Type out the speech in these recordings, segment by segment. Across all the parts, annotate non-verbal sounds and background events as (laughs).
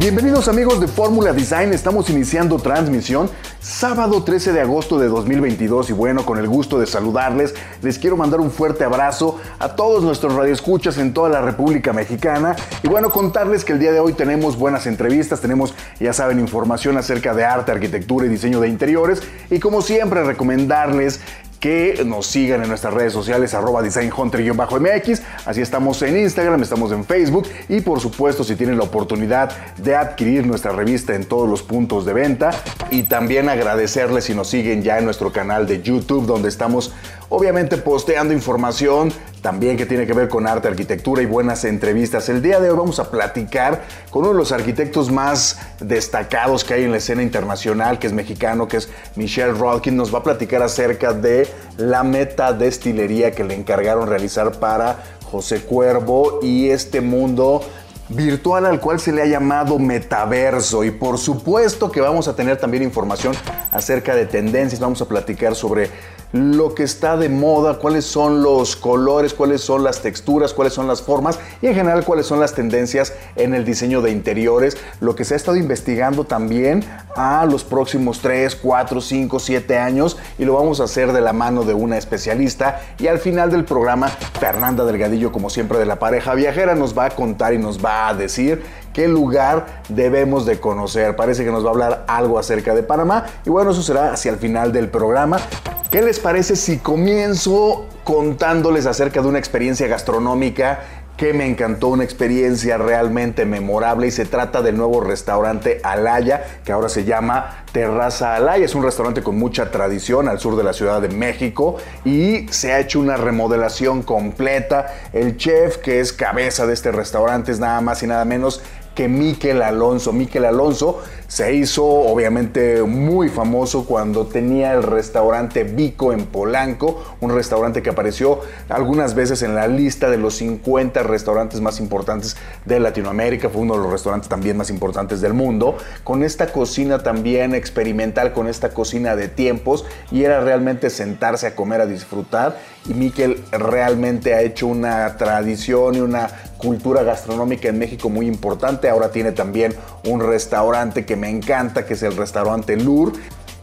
Bienvenidos amigos de Fórmula Design, estamos iniciando transmisión sábado 13 de agosto de 2022 y bueno, con el gusto de saludarles, les quiero mandar un fuerte abrazo a todos nuestros radioescuchas en toda la República Mexicana y bueno, contarles que el día de hoy tenemos buenas entrevistas, tenemos, ya saben, información acerca de arte, arquitectura y diseño de interiores y como siempre recomendarles que nos sigan en nuestras redes sociales arroba designhunter-mx. Así estamos en Instagram, estamos en Facebook y por supuesto si tienen la oportunidad de adquirir nuestra revista en todos los puntos de venta y también agradecerles si nos siguen ya en nuestro canal de YouTube donde estamos obviamente posteando información también que tiene que ver con arte, arquitectura y buenas entrevistas. El día de hoy vamos a platicar con uno de los arquitectos más destacados que hay en la escena internacional, que es mexicano, que es Michelle Rodkin. Nos va a platicar acerca de la meta destilería que le encargaron realizar para José Cuervo y este mundo virtual al cual se le ha llamado metaverso. Y por supuesto que vamos a tener también información acerca de tendencias, vamos a platicar sobre lo que está de moda, cuáles son los colores, cuáles son las texturas, cuáles son las formas y en general cuáles son las tendencias en el diseño de interiores, lo que se ha estado investigando también a los próximos 3, 4, 5, 7 años y lo vamos a hacer de la mano de una especialista. Y al final del programa Fernanda Delgadillo como siempre de la pareja viajera nos va a contar y nos va a decir qué lugar debemos de conocer. Parece que nos va a hablar algo acerca de Panamá y bueno, eso será hacia el final del programa. ¿Qué les parece si comienzo contándoles acerca de una experiencia gastronómica que me encantó, una experiencia realmente memorable y se trata del nuevo restaurante Alaya, que ahora se llama Terraza Alaya. Es un restaurante con mucha tradición al sur de la Ciudad de México y se ha hecho una remodelación completa. El chef que es cabeza de este restaurante es nada más y nada menos que Miquel Alonso. Miquel Alonso se hizo obviamente muy famoso cuando tenía el restaurante Vico en Polanco, un restaurante que apareció algunas veces en la lista de los 50 restaurantes más importantes de Latinoamérica, fue uno de los restaurantes también más importantes del mundo, con esta cocina también experimental, con esta cocina de tiempos, y era realmente sentarse a comer, a disfrutar, y Miquel realmente ha hecho una tradición y una cultura gastronómica en México muy importante, ahora tiene también un restaurante que me encanta, que es el restaurante Lur.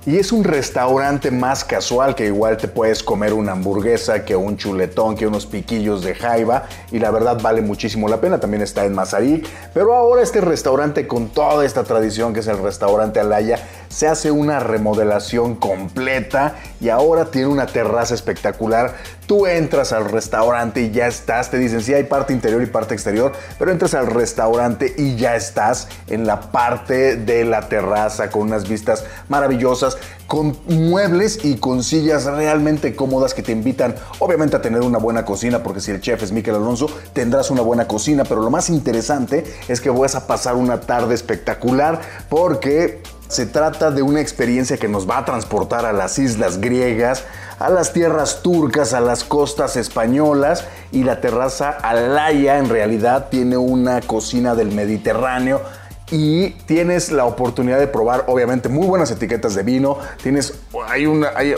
Y es un restaurante más casual que igual te puedes comer una hamburguesa, que un chuletón, que unos piquillos de jaiba. Y la verdad vale muchísimo la pena. También está en Mazarik. Pero ahora este restaurante con toda esta tradición que es el restaurante Alaya se hace una remodelación completa y ahora tiene una terraza espectacular. Tú entras al restaurante y ya estás, te dicen, sí hay parte interior y parte exterior, pero entras al restaurante y ya estás en la parte de la terraza con unas vistas maravillosas, con muebles y con sillas realmente cómodas que te invitan obviamente a tener una buena cocina, porque si el chef es Miquel Alonso, tendrás una buena cocina, pero lo más interesante es que vas a pasar una tarde espectacular porque se trata de una experiencia que nos va a transportar a las islas griegas, a las tierras turcas, a las costas españolas y la terraza Alaya en realidad tiene una cocina del Mediterráneo y tienes la oportunidad de probar, obviamente, muy buenas etiquetas de vino. Tienes, hay una, hay,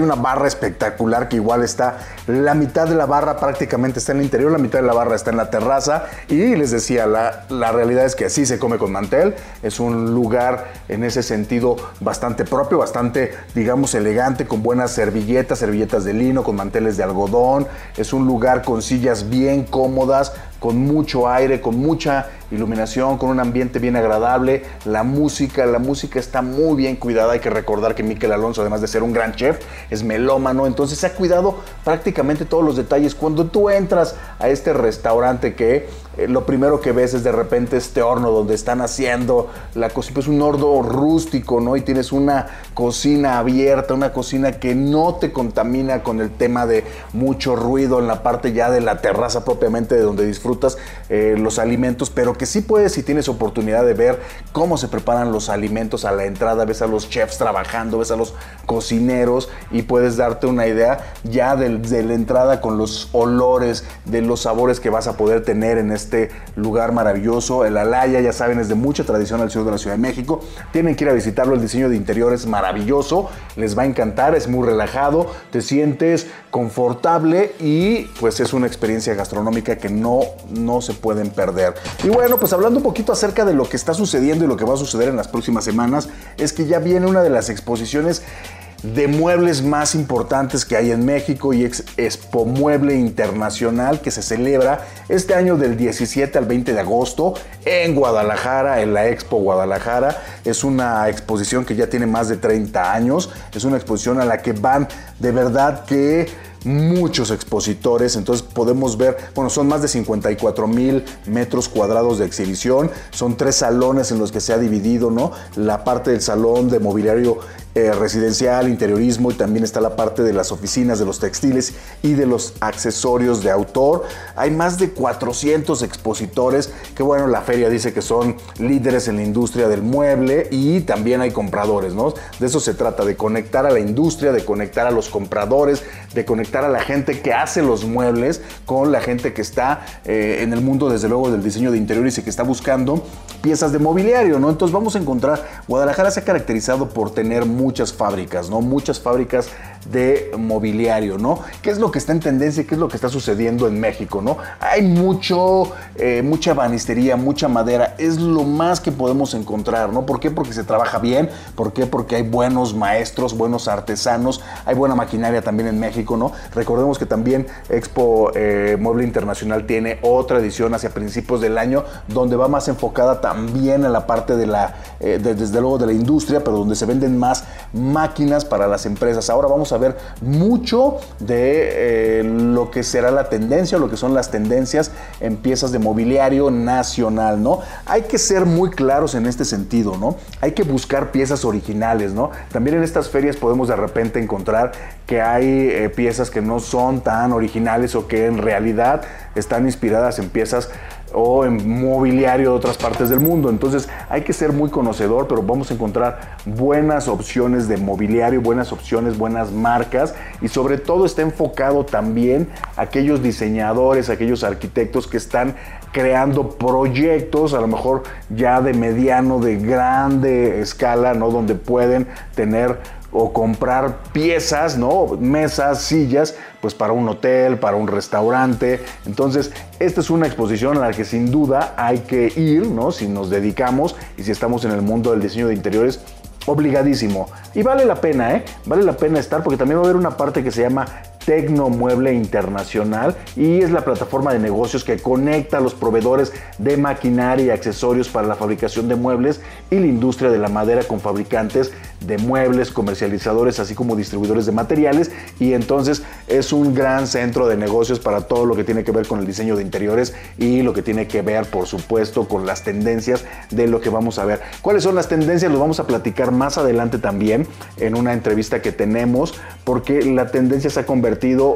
una barra espectacular que igual está, la mitad de la barra prácticamente está en el interior, la mitad de la barra está en la terraza. Y les decía, la, la realidad es que así se come con mantel. Es un lugar en ese sentido bastante propio, bastante, digamos, elegante, con buenas servilletas, servilletas de lino, con manteles de algodón. Es un lugar con sillas bien cómodas, con mucho aire, con mucha iluminación, con un ambiente bien agradable. La música, la música está muy bien cuidada. Hay que recordar que Miquel Alonso, además de ser un gran chef, es melómano. Entonces se ha cuidado prácticamente todos los detalles. Cuando tú entras a este restaurante que eh, lo primero que ves es de repente este horno donde están haciendo la cocina, es un horno rústico, ¿no? Y tienes una cocina abierta, una cocina que no te contamina con el tema de mucho ruido en la parte ya de la terraza propiamente de donde disfrutas eh, los alimentos, pero que sí puedes si tienes oportunidad de ver cómo se preparan los alimentos a la entrada, ves a los chefs trabajando, ves a los cocineros y puedes darte una idea ya de, de la entrada con los olores, de los sabores que vas a poder tener en este lugar maravilloso. El Alaya, ya saben, es de mucha tradición al sur de la Ciudad de México. Tienen que ir a visitarlo, el diseño de interior es maravilloso, les va a encantar, es muy relajado, te sientes confortable y pues es una experiencia gastronómica que no, no se pueden perder. Y bueno, pues hablando un poquito acerca de lo que está sucediendo y lo que va a suceder en las próximas semanas, es que ya viene una de las exposiciones de muebles más importantes que hay en México y es Expo Mueble Internacional que se celebra este año del 17 al 20 de agosto en Guadalajara, en la Expo Guadalajara. Es una exposición que ya tiene más de 30 años, es una exposición a la que van de verdad que muchos expositores, entonces podemos ver, bueno, son más de 54 mil metros cuadrados de exhibición, son tres salones en los que se ha dividido, ¿no? La parte del salón de mobiliario eh, residencial, interiorismo y también está la parte de las oficinas, de los textiles y de los accesorios de autor. Hay más de 400 expositores que bueno, la feria dice que son líderes en la industria del mueble y también hay compradores, ¿no? De eso se trata, de conectar a la industria, de conectar a los compradores, de conectar a la gente que hace los muebles con la gente que está eh, en el mundo desde luego del diseño de interiores y que está buscando piezas de mobiliario, ¿no? Entonces vamos a encontrar, Guadalajara se ha caracterizado por tener muchas fábricas, ¿no? Muchas fábricas de mobiliario, ¿no? ¿Qué es lo que está en tendencia? ¿Qué es lo que está sucediendo en México, ¿no? Hay mucho, eh, mucha banistería, mucha madera, es lo más que podemos encontrar, ¿no? ¿Por qué? Porque se trabaja bien, ¿por qué? Porque hay buenos maestros, buenos artesanos, hay buena maquinaria también en México, ¿no? Recordemos que también Expo eh, Mueble Internacional tiene otra edición hacia principios del año donde va más enfocada también en la parte de la, eh, desde luego de la industria, pero donde se venden más máquinas para las empresas. Ahora vamos a ver mucho de eh, lo que será la tendencia, lo que son las tendencias en piezas de mobiliario nacional, ¿no? Hay que ser muy claros en este sentido, ¿no? Hay que buscar piezas originales, ¿no? También en estas ferias podemos de repente encontrar que hay eh, piezas que no son tan originales o que en realidad están inspiradas en piezas o en mobiliario de otras partes del mundo. Entonces hay que ser muy conocedor, pero vamos a encontrar buenas opciones de mobiliario, buenas opciones, buenas marcas y sobre todo está enfocado también a aquellos diseñadores, aquellos arquitectos que están creando proyectos, a lo mejor ya de mediano, de grande escala, ¿no? Donde pueden tener o comprar piezas, ¿no? Mesas, sillas, pues para un hotel, para un restaurante. Entonces, esta es una exposición a la que sin duda hay que ir, ¿no? Si nos dedicamos y si estamos en el mundo del diseño de interiores, obligadísimo. Y vale la pena, ¿eh? Vale la pena estar porque también va a haber una parte que se llama Tecnomueble Internacional y es la plataforma de negocios que conecta a los proveedores de maquinaria y accesorios para la fabricación de muebles y la industria de la madera con fabricantes de muebles, comercializadores, así como distribuidores de materiales y entonces es un gran centro de negocios para todo lo que tiene que ver con el diseño de interiores y lo que tiene que ver, por supuesto, con las tendencias de lo que vamos a ver. ¿Cuáles son las tendencias? Los vamos a platicar más adelante también en una entrevista que tenemos porque la tendencia se ha convertido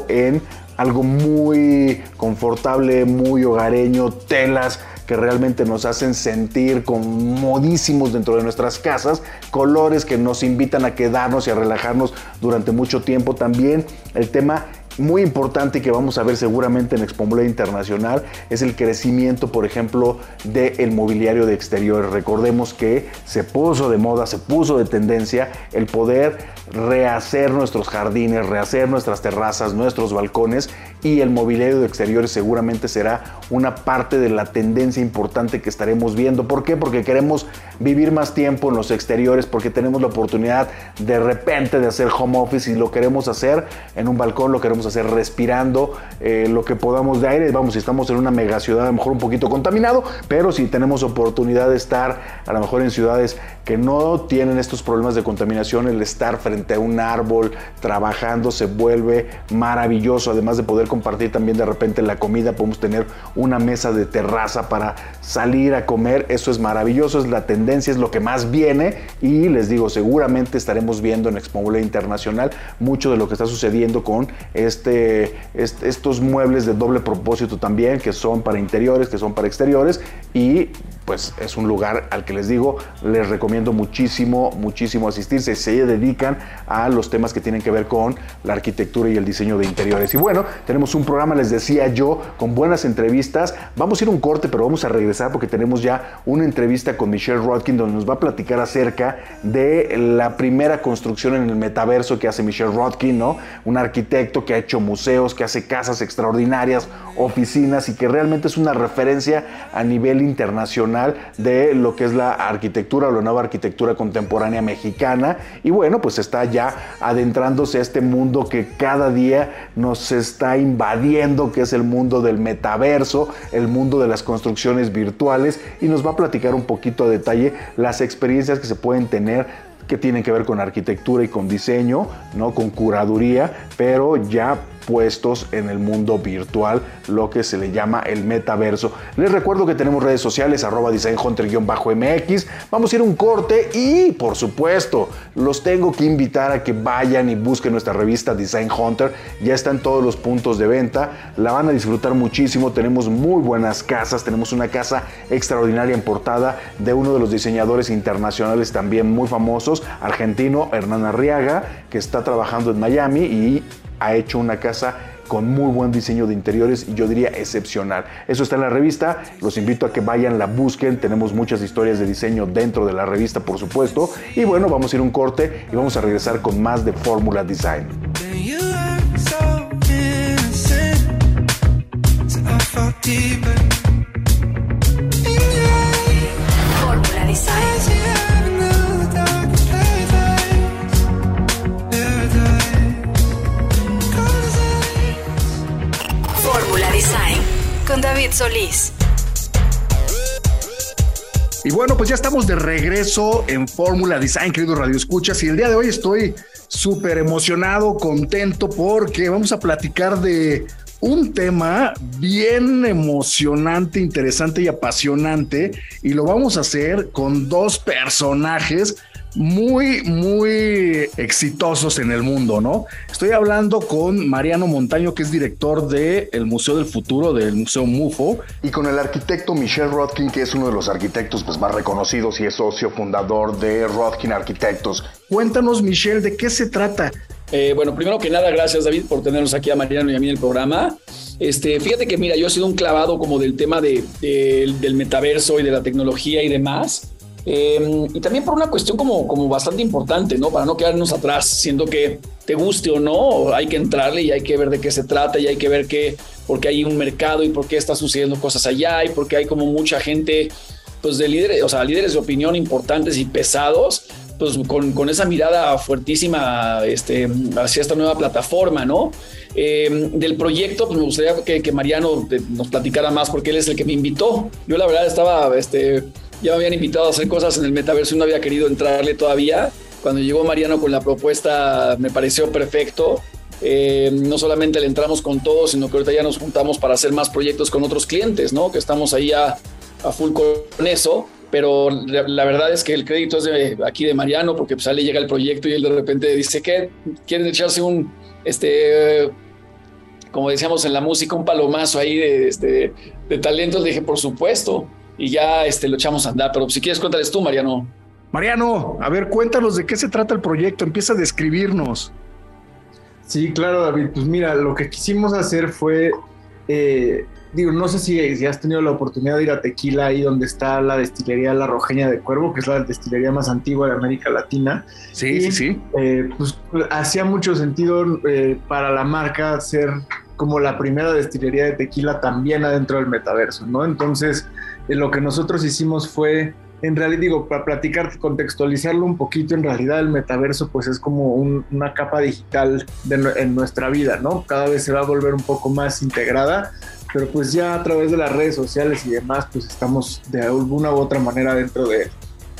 en algo muy confortable, muy hogareño, telas que realmente nos hacen sentir comodísimos dentro de nuestras casas, colores que nos invitan a quedarnos y a relajarnos durante mucho tiempo. También el tema muy importante que vamos a ver seguramente en Expo Internacional es el crecimiento, por ejemplo, del mobiliario de exteriores. Recordemos que se puso de moda, se puso de tendencia el poder rehacer nuestros jardines, rehacer nuestras terrazas, nuestros balcones y el mobiliario de exteriores seguramente será una parte de la tendencia importante que estaremos viendo. ¿Por qué? Porque queremos vivir más tiempo en los exteriores, porque tenemos la oportunidad de repente de hacer home office y lo queremos hacer en un balcón, lo queremos hacer respirando eh, lo que podamos de aire. Vamos, si estamos en una mega ciudad, a lo mejor un poquito contaminado, pero si tenemos oportunidad de estar a lo mejor en ciudades que no tienen estos problemas de contaminación, el estar frente a un árbol trabajando se vuelve maravilloso, además de poder compartir también de repente la comida, podemos tener una mesa de terraza para salir a comer, eso es maravilloso, es la tendencia, es lo que más viene y les digo, seguramente estaremos viendo en Expo Internacional mucho de lo que está sucediendo con este, estos muebles de doble propósito también, que son para interiores, que son para exteriores y pues es un lugar al que les digo, les recomiendo muchísimo, muchísimo asistirse. Se dedican a los temas que tienen que ver con la arquitectura y el diseño de interiores. Y bueno, tenemos un programa, les decía yo, con buenas entrevistas. Vamos a ir un corte, pero vamos a regresar porque tenemos ya una entrevista con Michelle Rodkin donde nos va a platicar acerca de la primera construcción en el metaverso que hace Michelle Rodkin, ¿no? Un arquitecto que ha hecho museos, que hace casas extraordinarias, oficinas y que realmente es una referencia a nivel internacional de lo que es la arquitectura o la nueva arquitectura contemporánea mexicana. Y bueno, pues está ya adentrándose a este mundo que cada día nos está invadiendo, que es el mundo del metaverso, el mundo de las construcciones virtuales. Y nos va a platicar un poquito a detalle las experiencias que se pueden tener que tienen que ver con arquitectura y con diseño, ¿no? con curaduría, pero ya en el mundo virtual, lo que se le llama el metaverso. Les recuerdo que tenemos redes sociales, arroba designhunter-mx. Vamos a ir un corte y, por supuesto, los tengo que invitar a que vayan y busquen nuestra revista Design Hunter. Ya está en todos los puntos de venta. La van a disfrutar muchísimo. Tenemos muy buenas casas. Tenemos una casa extraordinaria en portada de uno de los diseñadores internacionales también muy famosos, argentino Hernán Arriaga, que está trabajando en Miami y ha hecho una casa con muy buen diseño de interiores y yo diría excepcional. Eso está en la revista, los invito a que vayan, la busquen, tenemos muchas historias de diseño dentro de la revista por supuesto y bueno, vamos a ir un corte y vamos a regresar con más de Fórmula Design. Design. David Solís. Y bueno, pues ya estamos de regreso en Fórmula Design, querido Radio Escuchas, y el día de hoy estoy súper emocionado, contento, porque vamos a platicar de un tema bien emocionante, interesante y apasionante, y lo vamos a hacer con dos personajes muy, muy exitosos en el mundo, ¿no? Estoy hablando con Mariano Montaño, que es director del Museo del Futuro, del Museo MUFO. Y con el arquitecto Michelle Rodkin, que es uno de los arquitectos pues, más reconocidos y es socio fundador de Rodkin Arquitectos. Cuéntanos, Michelle, ¿de qué se trata? Eh, bueno, primero que nada, gracias David por tenernos aquí a Mariano y a mí en el programa. Este, fíjate que mira, yo he sido un clavado como del tema de, del metaverso y de la tecnología y demás. Em, y también por una cuestión como, como bastante importante, ¿no? Para no quedarnos atrás, siendo que te guste o no, hay que entrarle y hay que ver de qué se trata y hay que ver qué, por qué hay un mercado y por qué está sucediendo cosas allá y por qué hay como mucha gente, pues de líderes, o sea, líderes de opinión importantes y pesados, pues con, con esa mirada fuertísima este, hacia esta nueva plataforma, ¿no? Em, del proyecto, pues me gustaría que, que Mariano nos platicara más porque él es el que me invitó. Yo la verdad estaba, este, ya me habían invitado a hacer cosas en el metaverso y no había querido entrarle todavía. Cuando llegó Mariano con la propuesta me pareció perfecto. Eh, no solamente le entramos con todo, sino que ahorita ya nos juntamos para hacer más proyectos con otros clientes, ¿no? Que estamos ahí a, a full con eso. Pero la, verdad es que el crédito es de aquí de Mariano, porque pues le llega el proyecto y él de repente dice que quieren echarse un, este, como decíamos en la música, un palomazo ahí de, este, de talentos. Le dije, por supuesto y ya este, lo echamos a andar. Pero si quieres, cuéntales tú, Mariano. Mariano, a ver, cuéntanos de qué se trata el proyecto, empieza a describirnos. Sí, claro, David. Pues mira, lo que quisimos hacer fue, eh, digo, no sé si, si, has tenido la oportunidad de ir a Tequila, ahí donde está la destilería La Rojeña de Cuervo, que es la destilería más antigua de América Latina. Sí, sí, sí. Eh, pues hacía mucho sentido eh, para la marca ser como la primera destilería de tequila también adentro del metaverso, ¿no? Entonces, lo que nosotros hicimos fue, en realidad digo, para platicar, contextualizarlo un poquito, en realidad el metaverso pues es como una capa digital en nuestra vida, ¿no? Cada vez se va a volver un poco más integrada, pero pues ya a través de las redes sociales y demás pues estamos de alguna u otra manera dentro de él.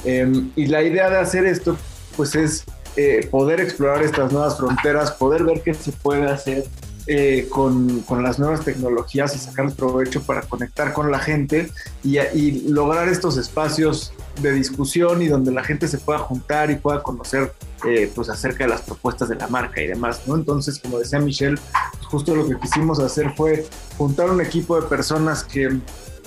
Em, y la idea de hacer esto pues es eh, poder explorar estas nuevas fronteras, poder ver qué se puede hacer eh, con, con, las nuevas tecnologías y sacar provecho para conectar con la gente y, lograr estos espacios de discusión y donde la gente se pueda juntar y pueda conocer eh, pues acerca de las propuestas de la marca y demás, ¿no? Entonces, como decía Michelle, pues justo lo que quisimos hacer fue juntar un equipo de personas que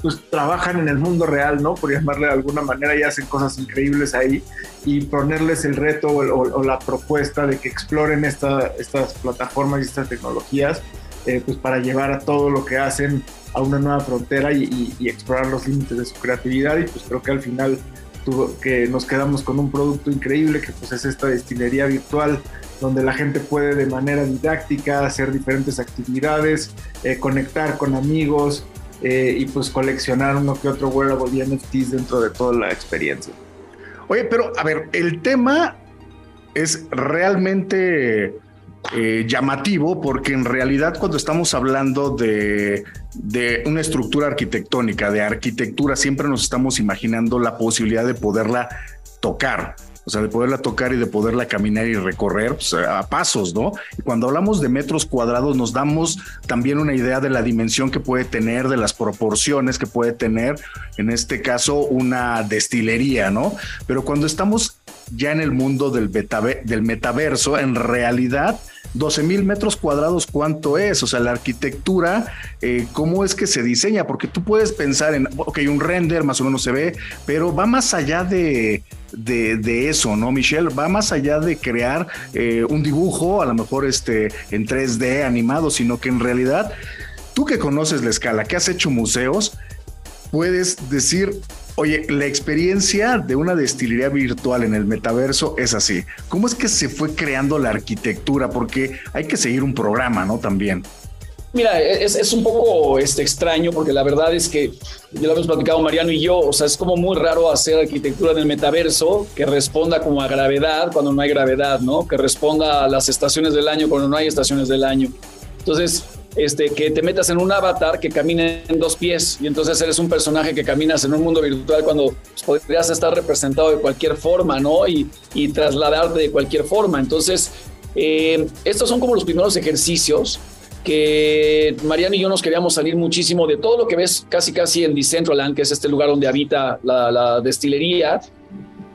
pues trabajan en el mundo real, ¿no? Por llamarle de alguna manera y hacen cosas increíbles ahí y ponerles el reto o, la propuesta de que exploren esta, estas plataformas y estas tecnologías, eh, pues para llevar a todo lo que hacen a una nueva frontera y, explorar los límites de su creatividad y pues creo que al final tuvo, que nos quedamos con un producto increíble que pues es esta destilería virtual donde la gente puede de manera didáctica hacer diferentes actividades, eh, conectar con amigos, eh, y pues coleccionar uno que otro wearable y NFTs dentro de toda la experiencia. Oye, pero a ver, el tema es realmente eh, llamativo porque en realidad cuando estamos hablando de, de, una estructura arquitectónica, de arquitectura, siempre nos estamos imaginando la posibilidad de poderla tocar o sea, de poderla tocar y de poderla caminar y recorrer pues, a pasos, ¿no? Y cuando hablamos de metros cuadrados nos damos también una idea de la dimensión que puede tener, de las proporciones que puede tener, en este caso, una destilería, ¿no? Pero cuando estamos ya en el mundo del, del metaverso, en realidad 12 mil metros cuadrados, ¿cuánto es? O sea, la arquitectura, eh, ¿cómo es que se diseña? Porque tú puedes pensar en, ok, un render más o menos se ve, pero va más allá de, de, eso, ¿no, Michelle? Va más allá de crear eh, un dibujo, a lo mejor este, en 3D animado, sino que en realidad, tú que conoces la escala, que has hecho museos, puedes decir, Oye, la experiencia de una destilería virtual en el metaverso es así. ¿Cómo es que se fue creando la arquitectura? Porque hay que seguir un programa, ¿no? También. Mira, es, un poco este, extraño porque la verdad es que ya lo hemos platicado Mariano y yo, o sea, es como muy raro hacer arquitectura en el metaverso que responda como a gravedad cuando no hay gravedad, ¿no? Que responda a las estaciones del año cuando no hay estaciones del año. Entonces, este, que te metas en un avatar que camine en dos pies y entonces eres un personaje que caminas en un mundo virtual cuando podrías estar representado de cualquier forma, ¿no? Y, y trasladarte de cualquier forma. Entonces, eh, estos son como los primeros ejercicios que Mariano y yo nos queríamos salir muchísimo de todo lo que ves casi casi en Decentraland, que es este lugar donde habita la, la destilería,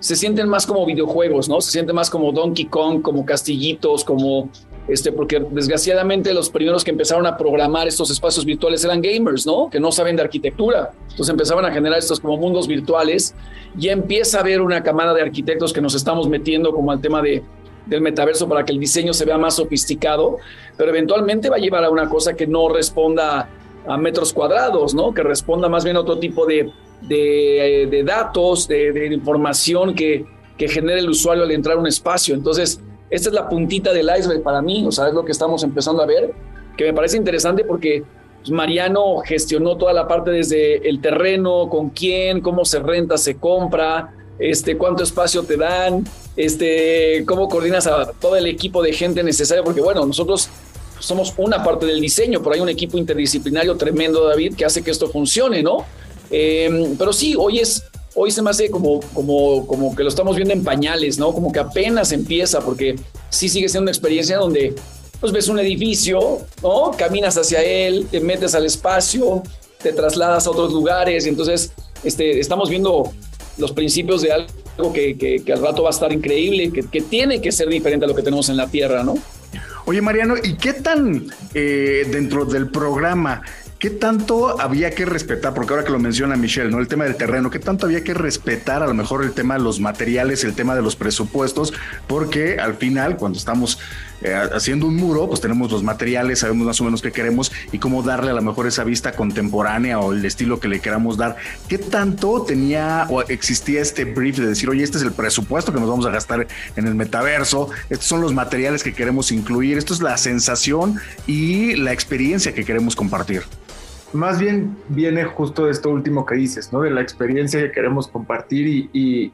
se sienten más como videojuegos, ¿no? Se sienten más como Donkey Kong, como castillitos, como este, porque desgraciadamente los primeros que empezaron a programar estos espacios virtuales eran gamers, ¿no? Que no saben de arquitectura. Entonces empezaban a generar estos como mundos virtuales y empieza a haber una camada de arquitectos que nos estamos metiendo como al tema de, del metaverso para que el diseño se vea más sofisticado, pero eventualmente va a llevar a una cosa que no responda a metros cuadrados, ¿no? Que responda más bien a otro tipo de, de, de datos, de, de información que, que genere el usuario al entrar a un espacio. Entonces, esta es la puntita del iceberg para mí, o sea, es lo que estamos empezando a ver, que me parece interesante porque pues, Mariano gestionó toda la parte desde el terreno, con quién, cómo se renta, se compra, este, cuánto espacio te dan, este, cómo coordinas a todo el equipo de gente necesaria, porque bueno, nosotros somos una parte del diseño, pero hay un equipo interdisciplinario tremendo, David, que hace que esto funcione, ¿no? Eh, pero sí, hoy es hoy se me hace como, como, como que lo estamos viendo en pañales, ¿no? Como que apenas empieza, porque sí sigue siendo una experiencia donde pues ves un edificio, ¿no? Caminas hacia él, te metes al espacio, te trasladas a otros lugares y entonces este, estamos viendo los principios de algo que, al rato va a estar increíble, que, que, tiene que ser diferente a lo que tenemos en la Tierra, ¿no? Oye, Mariano, ¿y qué tan eh, dentro del programa ¿Qué tanto había que respetar? Porque ahora que lo menciona Michelle, ¿no? El tema del terreno, ¿qué tanto había que respetar a lo mejor el tema de los materiales, el tema de los presupuestos? Porque al final, cuando estamos eh, haciendo un muro, pues tenemos los materiales, sabemos más o menos qué queremos y cómo darle a lo mejor esa vista contemporánea o el estilo que le queramos dar. ¿Qué tanto tenía o existía este brief de decir, oye, este es el presupuesto que nos vamos a gastar en el metaverso, estos son los materiales que queremos incluir, esto es la sensación y la experiencia que queremos compartir? más bien viene justo de esto último que dices, ¿no? De la experiencia que queremos compartir y,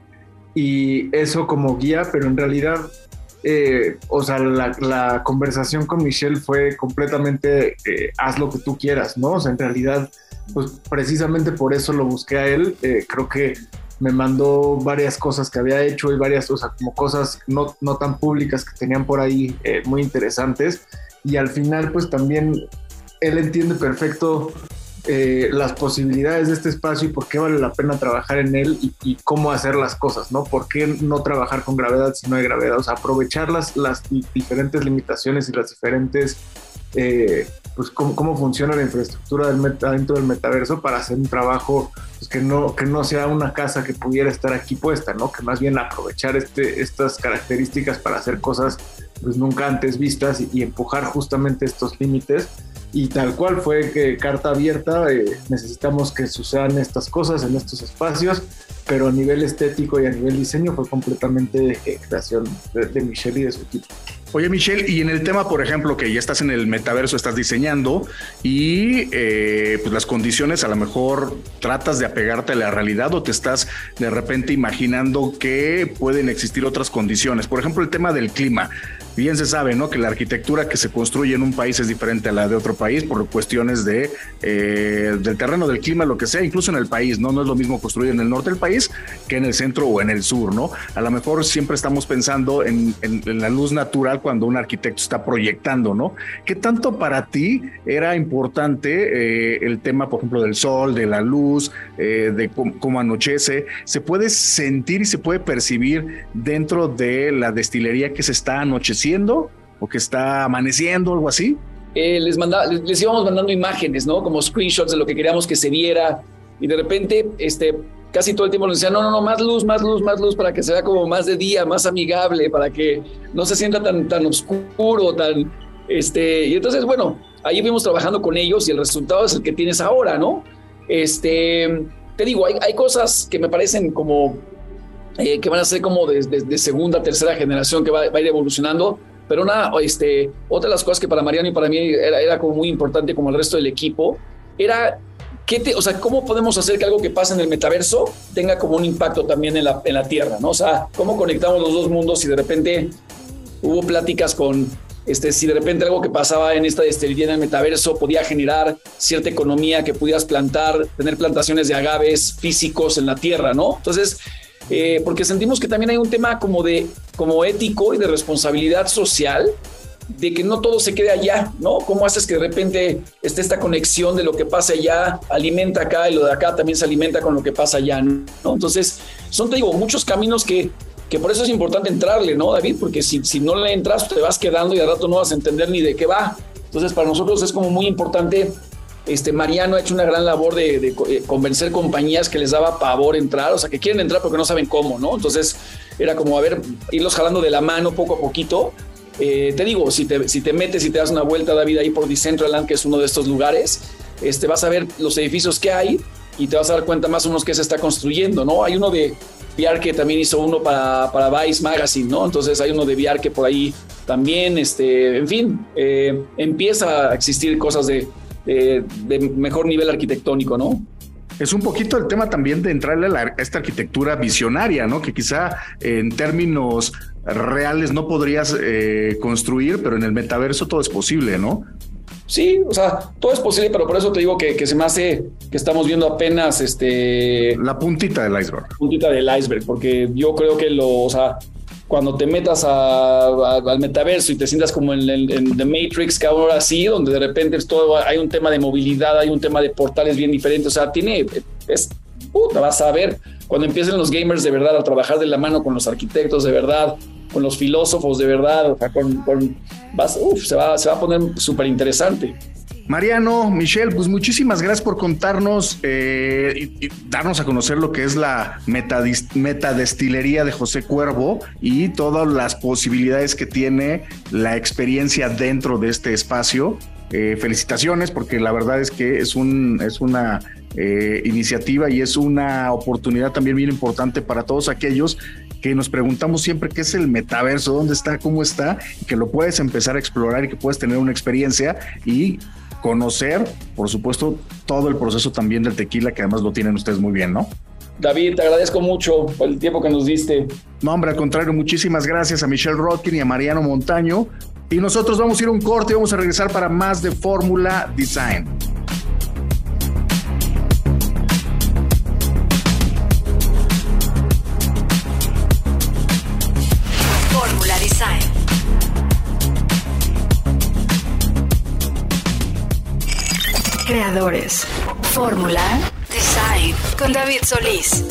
eso como guía, pero en realidad, eh, o sea, la, conversación con Michelle fue completamente eh, haz lo que tú quieras, ¿no? O sea, en realidad, pues precisamente por eso lo busqué a él. Eh, creo que me mandó varias cosas que había hecho y varias, o sea, como cosas no, no tan públicas que tenían por ahí muy interesantes y al final pues también él entiende perfecto eh, las posibilidades de este espacio y por qué vale la pena trabajar en él y, cómo hacer las cosas, ¿no? ¿Por qué no trabajar con gravedad si no hay gravedad? O sea, aprovechar las, las diferentes limitaciones y las diferentes, eh, pues, cómo, funciona la infraestructura del dentro del metaverso para hacer un trabajo pues, que, no, que no sea una casa que pudiera estar aquí puesta, ¿no? Que más bien aprovechar este, estas características para hacer cosas pues nunca antes vistas y empujar justamente estos límites y tal cual fue que carta abierta, eh, necesitamos que sucedan estas cosas en estos espacios, pero a nivel estético y a nivel diseño fue completamente eh, creación de, Michelle y de su equipo. Oye, Michelle, y en el tema, por ejemplo, que ya estás en el metaverso, estás diseñando y eh, pues las condiciones a lo mejor tratas de apegarte a la realidad o te estás de repente imaginando que pueden existir otras condiciones. Por ejemplo, el tema del clima bien se sabe, ¿no? Que la arquitectura que se construye en un país es diferente a la de otro país por cuestiones de eh, del terreno, del clima, lo que sea, incluso en el país, ¿no? No es lo mismo construir en el norte del país que en el centro o en el sur, ¿no? A lo mejor siempre estamos pensando en, la luz natural cuando un arquitecto está proyectando, ¿no? ¿Qué tanto para ti era importante eh, el tema, por ejemplo, del sol, de la luz, eh, de cómo anochece? ¿Se puede sentir y se puede percibir dentro de la destilería que se está anocheciendo? O que está amaneciendo, algo así? Eh, les, íbamos mandando imágenes, ¿no? Como screenshots de lo que queríamos que se viera. Y de repente, este, casi todo el tiempo nos decían, no, no, no, más luz, más luz, más luz, para que sea como más de día, más amigable, para que no se sienta tan, tan oscuro, tan, este, y entonces, bueno, ahí fuimos trabajando con ellos y el resultado es el que tienes ahora, ¿no? Este, te digo, hay cosas que me parecen como eh, que van a ser como de, de, segunda, tercera generación que va, va, a ir evolucionando. Pero una, este, otra de las cosas que para Mariano y para mí era, era como muy importante, como el resto del equipo, era ¿qué te, o sea, cómo podemos hacer que algo que pasa en el metaverso tenga como un impacto también en la, en la Tierra, ¿no? O sea, cómo conectamos los dos mundos y de repente hubo pláticas con, este, si de repente algo que pasaba en esta destilería en el metaverso podía generar cierta economía que pudieras plantar, tener plantaciones de agaves físicos en la Tierra, ¿no? Entonces, eh, porque sentimos que también hay un tema como de como ético y de responsabilidad social de que no todo se quede allá, ¿no? ¿Cómo haces que de repente esté esta conexión de lo que pasa allá, alimenta acá y lo de acá también se alimenta con lo que pasa allá, ¿no? Entonces, son, te digo, muchos caminos que, que por eso es importante entrarle, ¿no, David? Porque si, si no le entras, te vas quedando y al rato no vas a entender ni de qué va. Entonces, para nosotros es como muy importante este, Mariano ha hecho una gran labor de, eh, convencer compañías que les daba pavor entrar, o sea, que quieren entrar porque no saben cómo, ¿no? Entonces era como, a ver, irlos jalando de la mano poco a poquito. Eh, te digo, si te, si te metes y te das una vuelta, David, ahí por Decentraland, que es uno de estos lugares, este, vas a ver los edificios que hay y te vas a dar cuenta más o menos que se está construyendo, ¿no? Hay uno de VR que también hizo uno para, para Vice Magazine, ¿no? Entonces hay uno de VR que por ahí también, este, en fin, eh, empieza a existir cosas de, de mejor nivel arquitectónico, ¿no? Es un poquito el tema también de entrarle a, esta arquitectura visionaria, ¿no? Que quizá en términos reales no podrías eh, construir, pero en el metaverso todo es posible, ¿no? Sí, o sea, todo es posible, pero por eso te digo que, que, se me hace que estamos viendo apenas este. La puntita del iceberg. puntita del iceberg, porque yo creo que lo, o sea, cuando te metas al metaverso y te sientas como en, en, The Matrix, que ahora sí, donde de repente es todo, hay un tema de movilidad, hay un tema de portales bien diferentes, o sea, tiene, es, puta, vas a ver, cuando empiecen los gamers de verdad a trabajar de la mano con los arquitectos de verdad, con los filósofos de verdad, o sea, con, vas, uf, se va, se va a poner súper interesante. Mariano, Michelle, pues muchísimas gracias por contarnos eh, y, darnos a conocer lo que es la metadestilería de José Cuervo y todas las posibilidades que tiene la experiencia dentro de este espacio. Eh, felicitaciones porque la verdad es que es, un, es una eh, iniciativa y es una oportunidad también bien importante para todos aquellos que nos preguntamos siempre qué es el metaverso, dónde está, cómo está, que lo puedes empezar a explorar y que puedes tener una experiencia y conocer, por supuesto, todo el proceso también del tequila, que además lo tienen ustedes muy bien, ¿no? David, te agradezco mucho por el tiempo que nos diste. No, hombre, al contrario, muchísimas gracias a Michelle Rodkin y a Mariano Montaño. Y nosotros vamos a ir a un corte y vamos a regresar para más de Fórmula Design. Diseñadores. Fórmula Design con David Solís.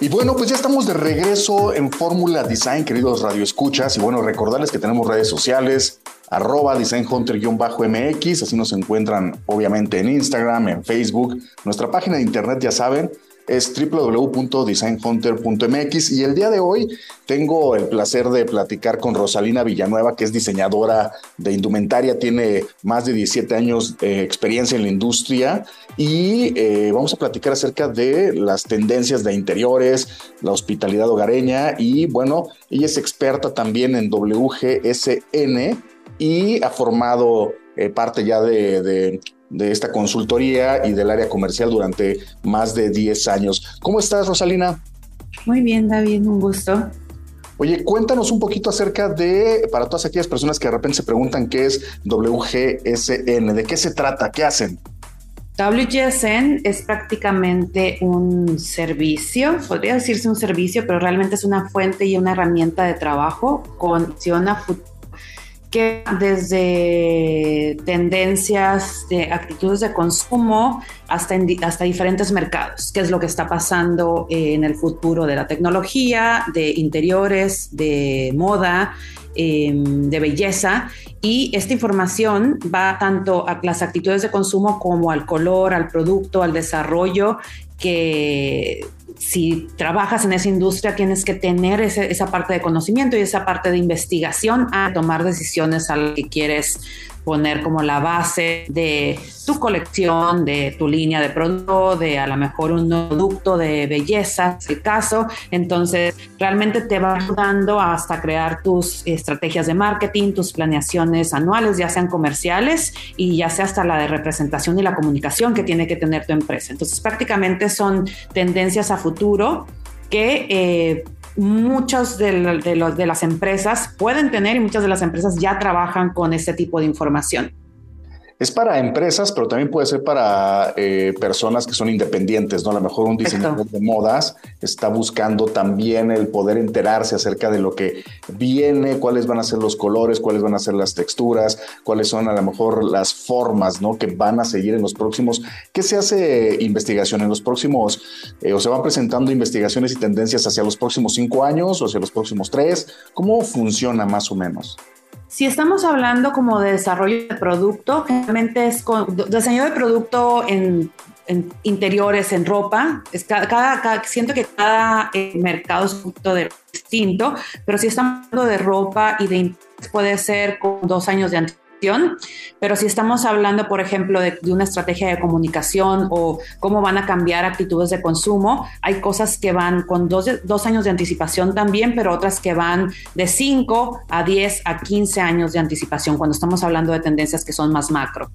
Y bueno, pues ya estamos de regreso en Fórmula Design, queridos radioescuchas. Y bueno, recordarles que tenemos redes sociales, arroba designhunter-mx, así nos encuentran obviamente en Instagram, en Facebook, nuestra página de internet, ya saben, es www.designhunter.mx y el día de hoy tengo el placer de platicar con Rosalina Villanueva, que es diseñadora de indumentaria, tiene más de 17 años de experiencia en la industria y eh, vamos a platicar acerca de las tendencias de interiores, la hospitalidad hogareña y bueno, ella es experta también en WGSN y ha formado eh, parte ya de, de, esta consultoría y del área comercial durante más de 10 años. ¿Cómo estás, Rosalina? Muy bien, David, un gusto. Oye, cuéntanos un poquito acerca de, para todas aquellas personas que de repente se preguntan qué es WGSN, de qué se trata, qué hacen. WGSN es prácticamente un servicio, podría decirse un servicio, pero realmente es una fuente y una herramienta de trabajo con a futuro que desde tendencias de actitudes de consumo hasta, hasta diferentes mercados, qué es lo que está pasando en el futuro de la tecnología, de interiores, de moda, em, de belleza. Y esta información va tanto a las actitudes de consumo como al color, al producto, al desarrollo que si trabajas en esa industria tienes que tener esa parte de conocimiento y esa parte de investigación a tomar decisiones a lo que quieres poner como la base de tu colección, de tu línea de producto, de a lo mejor un producto de belleza, el caso. Entonces, realmente te va ayudando hasta crear tus estrategias de marketing, tus planeaciones anuales, ya sean comerciales y ya sea hasta la de representación y la comunicación que tiene que tener tu empresa. Entonces, prácticamente son tendencias a futuro que eh, muchas de, de, las empresas pueden tener y muchas de las empresas ya trabajan con este tipo de información. Es para empresas, pero también puede ser para eh, personas que son independientes, ¿no? A lo mejor un diseñador de modas está buscando también el poder enterarse acerca de lo que viene, cuáles van a ser los colores, cuáles van a ser las texturas, cuáles son a lo mejor las formas, ¿no? Que van a seguir en los próximos. ¿Qué se hace investigación en los próximos? Eh, o se van presentando investigaciones y tendencias hacia los próximos cinco años o hacia los próximos tres. ¿Cómo funciona más o menos? Si estamos hablando como de desarrollo de producto, generalmente es con diseño de producto en, interiores, en ropa. Es cada, siento que cada eh, mercado es un poquito distinto, pero si estamos hablando de ropa y de puede ser con dos años de anticipación pero si estamos hablando, por ejemplo, de, una estrategia de comunicación o cómo van a cambiar actitudes de consumo, hay cosas que van con dos, dos años de anticipación también, pero otras que van de 5 a 10 a 15 años de anticipación cuando estamos hablando de tendencias que son más macro.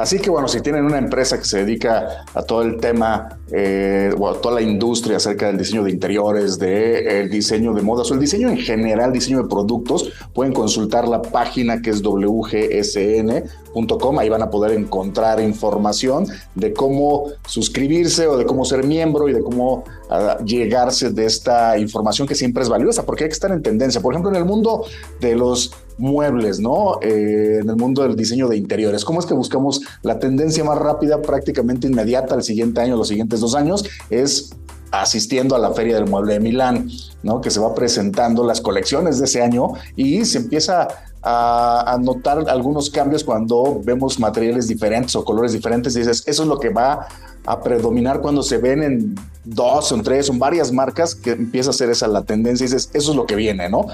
Así que bueno, si tienen una empresa que se dedica a todo el tema eh, o a toda la industria acerca del diseño de interiores, del diseño de modas o el diseño en general, diseño de productos, pueden consultar la página que es wgsn.com. Ahí van a poder encontrar información de cómo suscribirse o de cómo ser miembro y de cómo ah, llegarse de esta información que siempre es valiosa, porque hay que estar en tendencia. Por ejemplo, en el mundo de los muebles, ¿no? Eh, en el mundo del diseño de interiores. ¿Cómo es que buscamos la tendencia más rápida, prácticamente inmediata al siguiente año, los siguientes dos años? Es asistiendo a la Feria del Mueble de Milán, ¿no? Que se va presentando las colecciones de ese año y se empieza a, notar algunos cambios cuando vemos materiales diferentes o colores diferentes y dices, eso es lo que va a predominar cuando se ven en dos, en tres, en varias marcas que empieza a ser esa la tendencia y dices, eso es lo que viene, ¿no?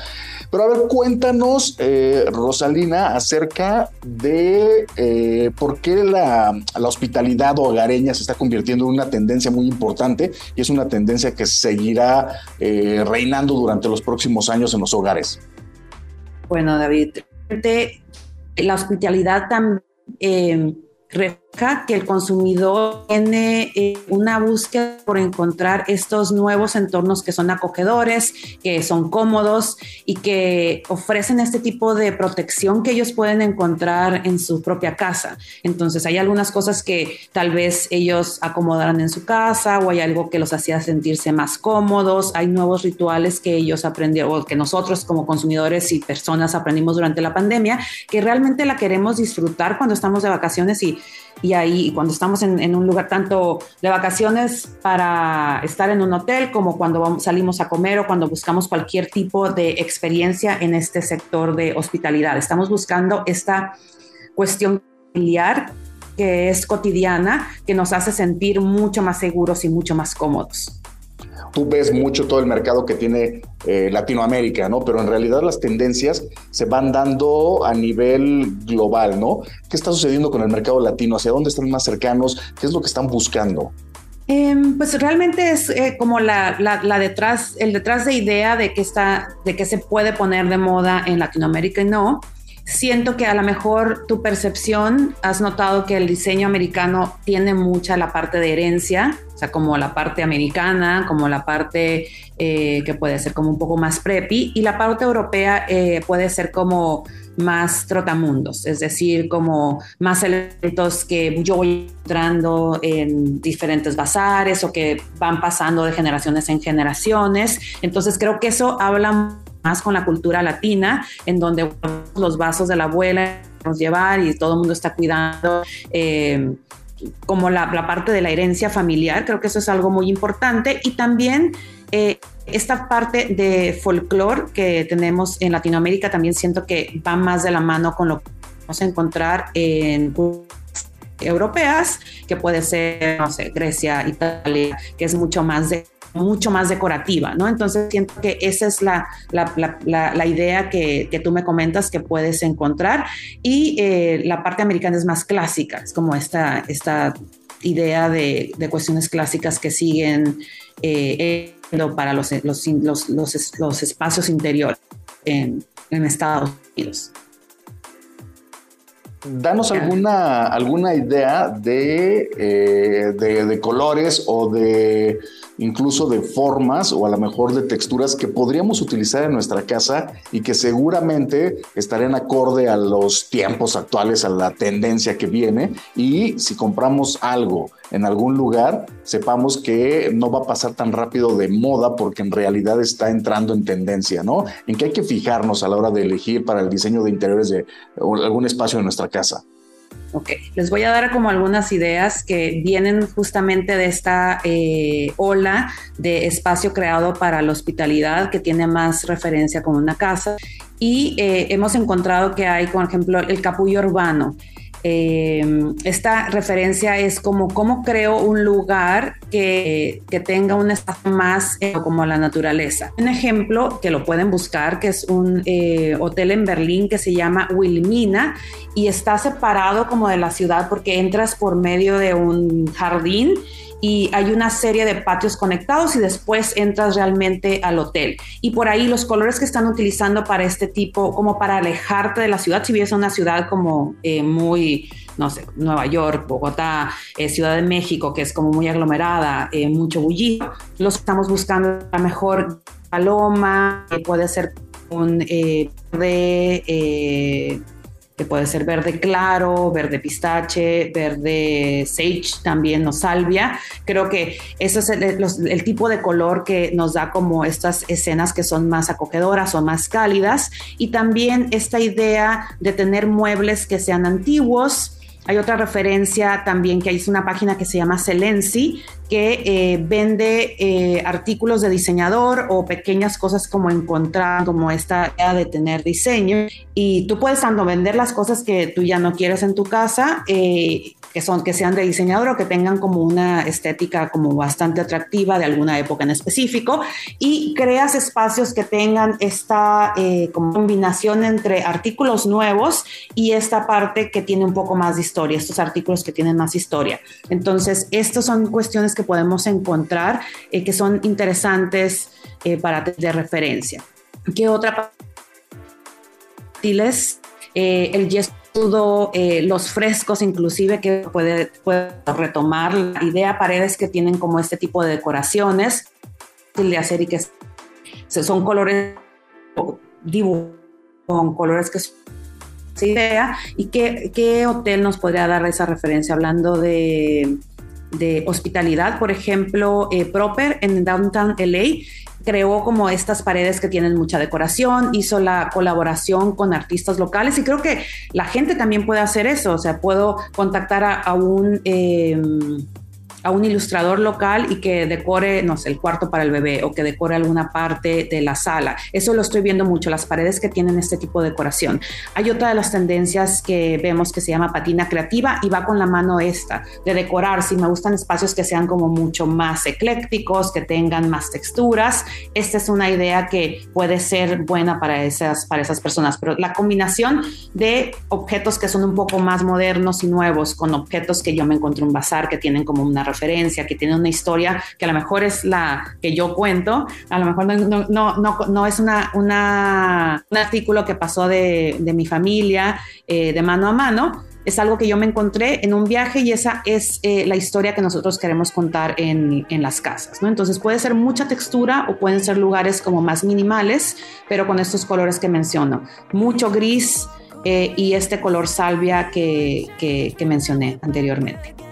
Pero a ver, cuéntanos, eh, Rosalina, acerca de eh, por qué la, hospitalidad hogareña se está convirtiendo en una tendencia muy importante y es una tendencia que seguirá eh, reinando durante los próximos años en los hogares. Bueno, David, la hospitalidad también que el consumidor tiene eh, una búsqueda por encontrar estos nuevos entornos que son acogedores, que son cómodos y que ofrecen este tipo de protección que ellos pueden encontrar en su propia casa. Entonces hay algunas cosas que tal vez ellos acomodarán en su casa o hay algo que los hacía sentirse más cómodos, hay nuevos rituales que ellos aprendieron o que nosotros como consumidores y personas aprendimos durante la pandemia, que realmente la queremos disfrutar cuando estamos de vacaciones y y ahí cuando estamos en, un lugar tanto de vacaciones para estar en un hotel como cuando salimos a comer o cuando buscamos cualquier tipo de experiencia en este sector de hospitalidad. Estamos buscando esta cuestión familiar que es cotidiana, que nos hace sentir mucho más seguros y mucho más cómodos tú ves mucho todo el mercado que tiene eh, Latinoamérica, ¿no? Pero en realidad las tendencias se van dando a nivel global, ¿no? ¿Qué está sucediendo con el mercado latino? ¿Hacia dónde están más cercanos? ¿Qué es lo que están buscando? Em, pues realmente es eh, como la, la, detrás, el detrás de idea de que está, de que se puede poner de moda en Latinoamérica y no siento que a lo mejor tu percepción has notado que el diseño americano tiene mucha la parte de herencia, o sea, como la parte americana, como la parte eh, que puede ser como un poco más preppy, y la parte europea eh, puede ser como más trotamundos, es decir, como más elementos que yo voy entrando en diferentes bazares o que van pasando de generaciones en generaciones. Entonces creo que eso habla más con la cultura latina, en donde los vasos de la abuela nos llevar y todo el mundo está cuidando. Eh, como la, parte de la herencia familiar, creo que eso es algo muy importante. Y también eh, esta parte de folclore que tenemos en Latinoamérica también siento que va más de la mano con lo que vamos a encontrar en europeas, que puede ser, no sé, Grecia, Italia, que es mucho más de mucho más decorativa, ¿no? Entonces siento que esa es la, la, idea que, que, tú me comentas que puedes encontrar y eh, la parte americana es más clásica, es como esta, esta idea de, de cuestiones clásicas que siguen eh, para los, los, los, los, espacios interiores en, en Estados Unidos. Danos alguna, alguna idea de, eh, de, de, colores o de incluso de formas o a lo mejor de texturas que podríamos utilizar en nuestra casa y que seguramente estarían acorde a los tiempos actuales, a la tendencia que viene. Y si compramos algo en algún lugar, sepamos que no va a pasar tan rápido de moda porque en realidad está entrando en tendencia, ¿no? En qué hay que fijarnos a la hora de elegir para el diseño de interiores de algún espacio de nuestra casa. Ok, les voy a dar como algunas ideas que vienen justamente de esta eh, ola de espacio creado para la hospitalidad que tiene más referencia con una casa y eh, hemos encontrado que hay, por ejemplo, el capullo urbano. Em, esta referencia es como cómo creo un lugar que, que tenga un espacio más eh, como la naturaleza. Un ejemplo que lo pueden buscar, que es un eh, hotel en Berlín que se llama Wilmina y está separado como de la ciudad porque entras por medio de un jardín y hay una serie de patios conectados y después entras realmente al hotel. Y por ahí los colores que están utilizando para este tipo, como para alejarte de la ciudad, si vives en una ciudad como eh, muy, no sé, Nueva York, Bogotá, eh, Ciudad de México, que es como muy aglomerada, eh, mucho bullido, los estamos buscando la mejor paloma, puede ser un de que puede ser verde claro, verde pistache, verde sage también o salvia. Creo que ese es el, tipo de color que nos da como estas escenas que son más acogedoras o más cálidas y también esta idea de tener muebles que sean antiguos, hay otra referencia también que hay una página que se llama Celensi, que eh, vende eh, artículos de diseñador o pequeñas cosas como encontrar, como esta idea de tener diseño. Y tú puedes tanto vender las cosas que tú ya no quieres en tu casa eh, que son que sean de diseñador o que tengan como una estética como bastante atractiva de alguna época en específico y creas espacios que tengan esta eh, combinación entre artículos nuevos y esta parte que tiene un poco más de historia, estos artículos que tienen más historia. Entonces, estas son cuestiones que podemos encontrar eh, que son interesantes eh, para de referencia. ¿Qué otra? Eh, el yeso eh, los frescos inclusive que puede, puede, retomar. La idea, paredes que tienen como este tipo de decoraciones de hacer y que son colores con colores que son idea. Y qué, qué hotel nos podría dar esa referencia hablando de, de hospitalidad, por ejemplo, eh, Proper en Downtown LA creó como estas paredes que tienen mucha decoración, hizo la colaboración con artistas locales y creo que la gente también puede hacer eso, o sea, puedo contactar a, un... Em, a un ilustrador local y que decore, no sé, el cuarto para el bebé o que decore alguna parte de la sala. Eso lo estoy viendo mucho, las paredes que tienen este tipo de decoración. Hay otra de las tendencias que vemos que se llama patina creativa y va con la mano esta, de decorar. Si me gustan espacios que sean como mucho más eclécticos, que tengan más texturas, esta es una idea que puede ser buena para esas, para esas personas. Pero la combinación de objetos que son un poco más modernos y nuevos con objetos que yo me encontré en un bazar que tienen como una referencia, que tiene una historia que a lo mejor es la que yo cuento, a lo mejor no, no, no, no es una, una, un artículo que pasó de, de mi familia eh, de mano a mano, es algo que yo me encontré en un viaje y esa es eh, la historia que nosotros queremos contar en, en, las casas, ¿no? Entonces puede ser mucha textura o pueden ser lugares como más minimales, pero con estos colores que menciono, mucho gris eh, y este color salvia que, que, que mencioné anteriormente.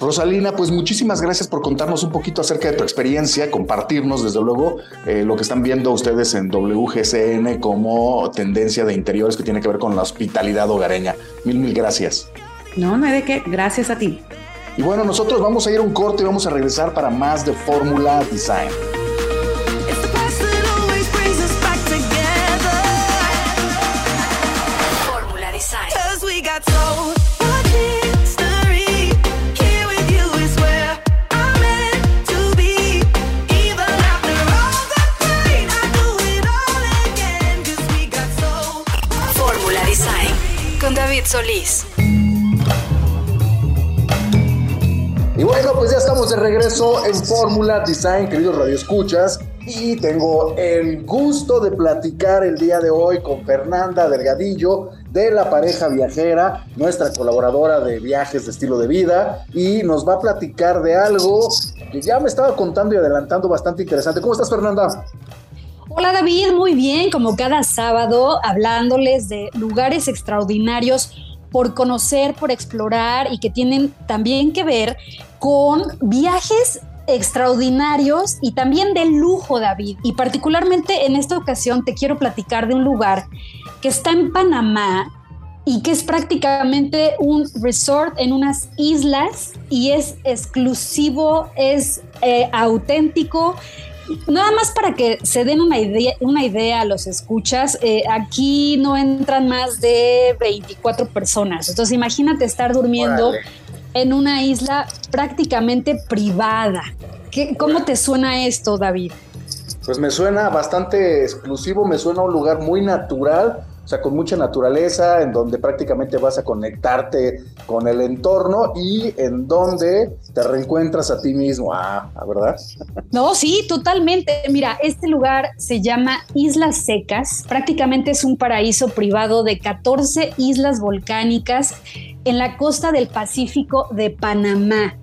Rosalina, pues muchísimas gracias por contarnos un poquito acerca de tu experiencia, compartirnos desde luego eh, lo que están viendo ustedes en WGCN como tendencia de interiores que tiene que ver con la hospitalidad hogareña. Mil, mil gracias. No, no hay de qué, gracias a ti. Y bueno, nosotros vamos a ir a un corte y vamos a regresar para más de Fórmula Design. Solís. Y bueno, pues ya estamos de regreso en Fórmula Design, queridos radioescuchas. Y tengo el gusto de platicar el día de hoy con Fernanda Delgadillo de la pareja viajera, nuestra colaboradora de viajes de estilo de vida. Y nos va a platicar de algo que ya me estaba contando y adelantando bastante interesante. ¿Cómo estás, Fernanda? Hola David, muy bien, como cada sábado, hablándoles de lugares extraordinarios por conocer, por explorar y que tienen también que ver con viajes extraordinarios y también de lujo, David. Y particularmente en esta ocasión te quiero platicar de un lugar que está en Panamá y que es prácticamente un resort en unas islas y es exclusivo, es eh, auténtico Nada más para que se den una idea, una idea a los escuchas, eh, aquí no entran más de 24 personas. Entonces imagínate estar durmiendo en una isla prácticamente privada. ¿Qué, ¿Cómo te suena esto, David? Pues me suena bastante exclusivo, me suena a un lugar muy natural o sea, con mucha naturaleza, en donde prácticamente vas a conectarte con el entorno y en donde te reencuentras a ti mismo, ah, ¿verdad? No, sí, totalmente. Mira, este lugar se llama Islas Secas, prácticamente es un paraíso privado de 14 islas volcánicas en la costa del Pacífico de Panamá.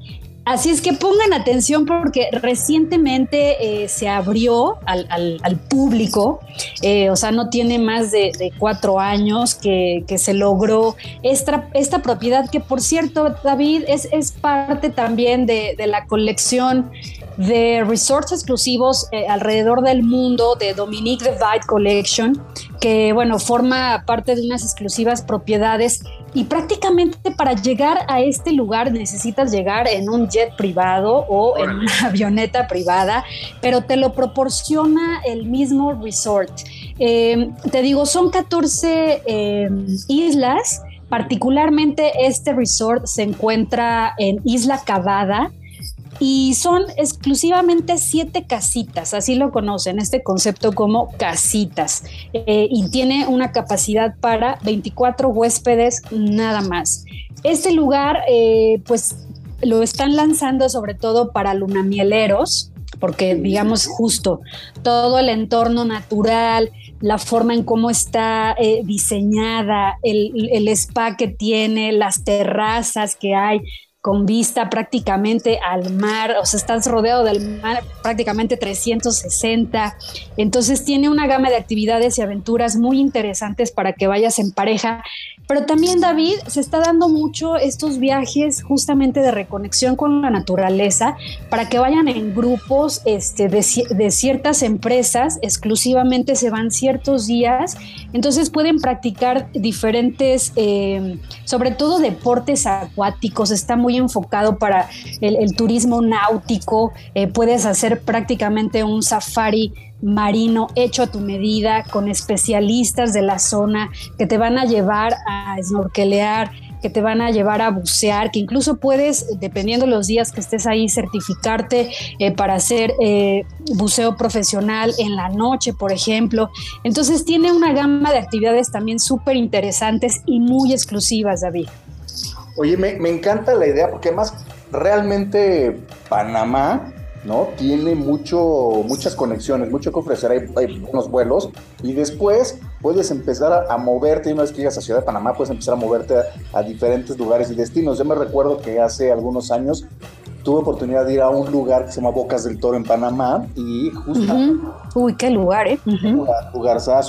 Así es que pongan atención porque recientemente eh, se abrió al, público, eh, o sea, no tiene más de, cuatro años que, se logró esta, esta, propiedad, que por cierto, David, es, es parte también de, la colección de resorts exclusivos eh, alrededor del mundo de Dominique Divide Collection, que bueno, forma parte de unas exclusivas propiedades y prácticamente para llegar a este lugar necesitas llegar en un jet privado o en una avioneta privada, pero te lo proporciona el mismo resort. Em, te digo, son 14 em, islas, particularmente este resort se encuentra en Isla Cavada, y son exclusivamente siete casitas, así lo conocen, este concepto como casitas, eh, y tiene una capacidad para 24 huéspedes nada más. Este lugar, eh, pues lo están lanzando sobre todo para lunamieleros, porque digamos justo todo el entorno natural, la forma en cómo está eh, diseñada, el, el spa que tiene, las terrazas que hay, con vista prácticamente al mar, o sea, estás rodeado del mar prácticamente 360. Entonces tiene una gama de actividades y aventuras muy interesantes para que vayas en pareja. Pero también, David, se está dando mucho estos viajes justamente de reconexión con la naturaleza para que vayan en grupos este, de, ciertas empresas, exclusivamente se van ciertos días, entonces pueden practicar diferentes, eh, sobre todo deportes acuáticos, está muy enfocado para el, turismo náutico, eh, puedes hacer prácticamente un safari marino hecho a tu medida con especialistas de la zona que te van a llevar a snorkelear, que te van a llevar a bucear, que incluso puedes, dependiendo de los días que estés ahí, certificarte eh, para hacer eh, buceo profesional en la noche, por ejemplo. Entonces tiene una gama de actividades también súper interesantes y muy exclusivas, David. Oye, me, encanta la idea porque además realmente Panamá ¿no? Tiene mucho, muchas conexiones, mucho que ofrecer, hay, hay unos vuelos y después puedes empezar a, moverte, una vez que llegas a Ciudad de Panamá, puedes empezar a moverte a, diferentes lugares y destinos. Yo me recuerdo que hace algunos años tuve oportunidad de ir a un lugar que se llama Bocas del Toro en Panamá y justo... Uy, qué lugar, ¿eh? Un lugar,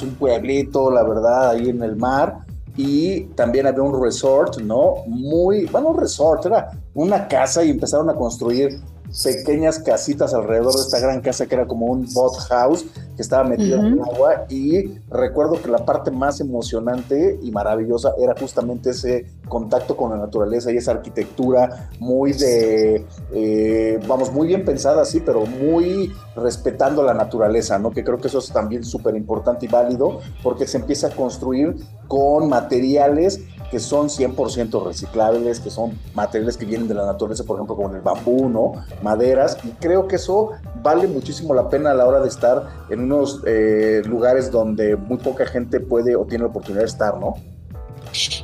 un pueblito, la verdad, ahí en el mar y también había un resort, ¿no? Muy, bueno, un resort, era una casa y empezaron a construir pequeñas casitas alrededor de esta gran casa que era como un boat house que estaba metida en el agua. Y recuerdo que la parte más emocionante y maravillosa era justamente ese contacto con la naturaleza y esa arquitectura muy de, eh, vamos, muy bien pensada, sí, pero muy respetando la naturaleza, ¿no? Que creo que eso es también súper importante y válido porque se empieza a construir con materiales que son 100% reciclables, que son materiales que vienen de la naturaleza, por ejemplo, como el bambú, ¿no? Maderas, y creo que eso vale muchísimo la pena a la hora de estar en unos eh, lugares donde muy poca gente puede o tiene la oportunidad de estar, ¿no?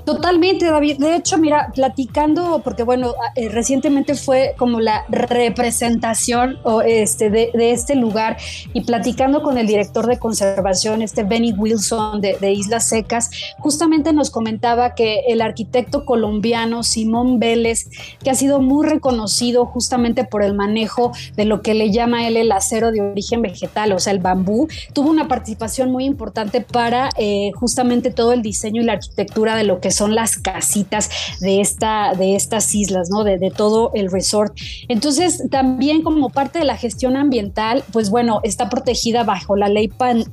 Totalmente, David. De hecho, mira, platicando, porque bueno, eh, recientemente fue como la representación o este, de, este lugar y platicando con el director de conservación, este Benny Wilson de, de, Islas Secas, justamente nos comentaba que el arquitecto colombiano Simón Vélez, que ha sido muy reconocido justamente por el manejo de lo que le llama él el acero de origen vegetal, o sea, el bambú, tuvo una participación muy importante para eh, justamente todo el diseño y la arquitectura de lo que son las casitas de, esta, de estas islas, ¿no? De, todo el resort. Entonces, también como parte de la gestión ambiental, pues bueno, está protegida bajo la ley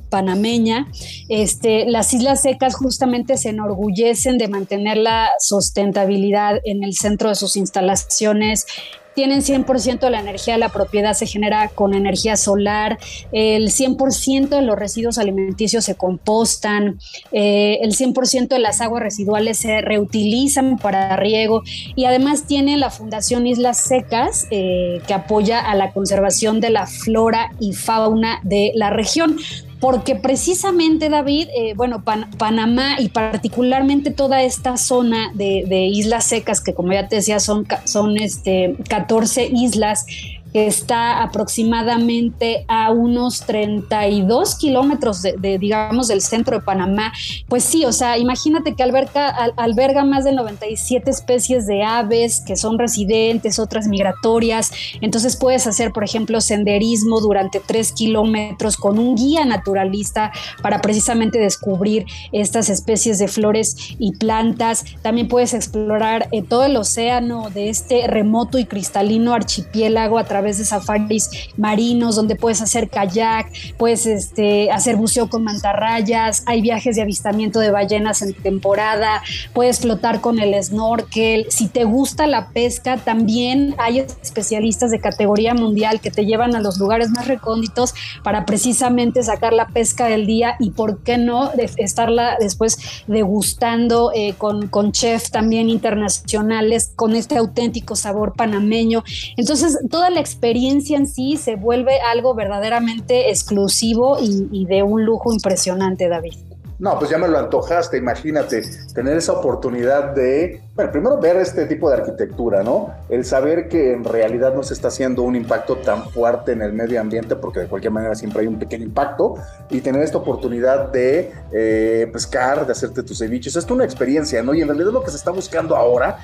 panameña. Este, las islas secas justamente se enorgullecen de mantener la sustentabilidad en el centro de sus instalaciones tienen 100% de la energía de la propiedad se genera con energía solar, el 100% de los residuos alimenticios se compostan, eh, el 100% de las aguas residuales se reutilizan para riego y además tiene la Fundación Islas Secas eh, que apoya a la conservación de la flora y fauna de la región porque precisamente David, eh, bueno, Panamá y particularmente toda esta zona de, islas secas, que como ya te decía son, son este, 14 islas, que está aproximadamente a unos 32 kilómetros de, digamos, del centro de Panamá. Pues sí, o sea, imagínate que alberga, más de 97 especies de aves que son residentes, otras migratorias. Entonces puedes hacer, por ejemplo, senderismo durante 3 kilómetros con un guía naturalista para precisamente descubrir estas especies de flores y plantas. También puedes explorar eh, todo el océano de este remoto y cristalino archipiélago a través través de safaris marinos donde puedes hacer kayak, puedes este, hacer buceo con mantarrayas, hay viajes de avistamiento de ballenas en temporada, puedes flotar con el snorkel. Si te gusta la pesca, también hay especialistas de categoría mundial que te llevan a los lugares más recónditos para precisamente sacar la pesca del día y, ¿por qué no?, estarla después degustando eh, con, con chef también internacionales, con este auténtico sabor panameño. Entonces, toda la en sí se vuelve algo verdaderamente exclusivo y, de un lujo impresionante, David. No, pues ya me lo antojaste, imagínate, tener esa oportunidad de, bueno, primero ver este tipo de arquitectura, ¿no? El saber que en realidad no se está haciendo un impacto tan fuerte en el medio ambiente, porque de cualquier manera siempre hay un pequeño impacto, y tener esta oportunidad de eh, pescar, de hacerte tus ceviches, es una experiencia, ¿no? Y en realidad lo que se está buscando ahora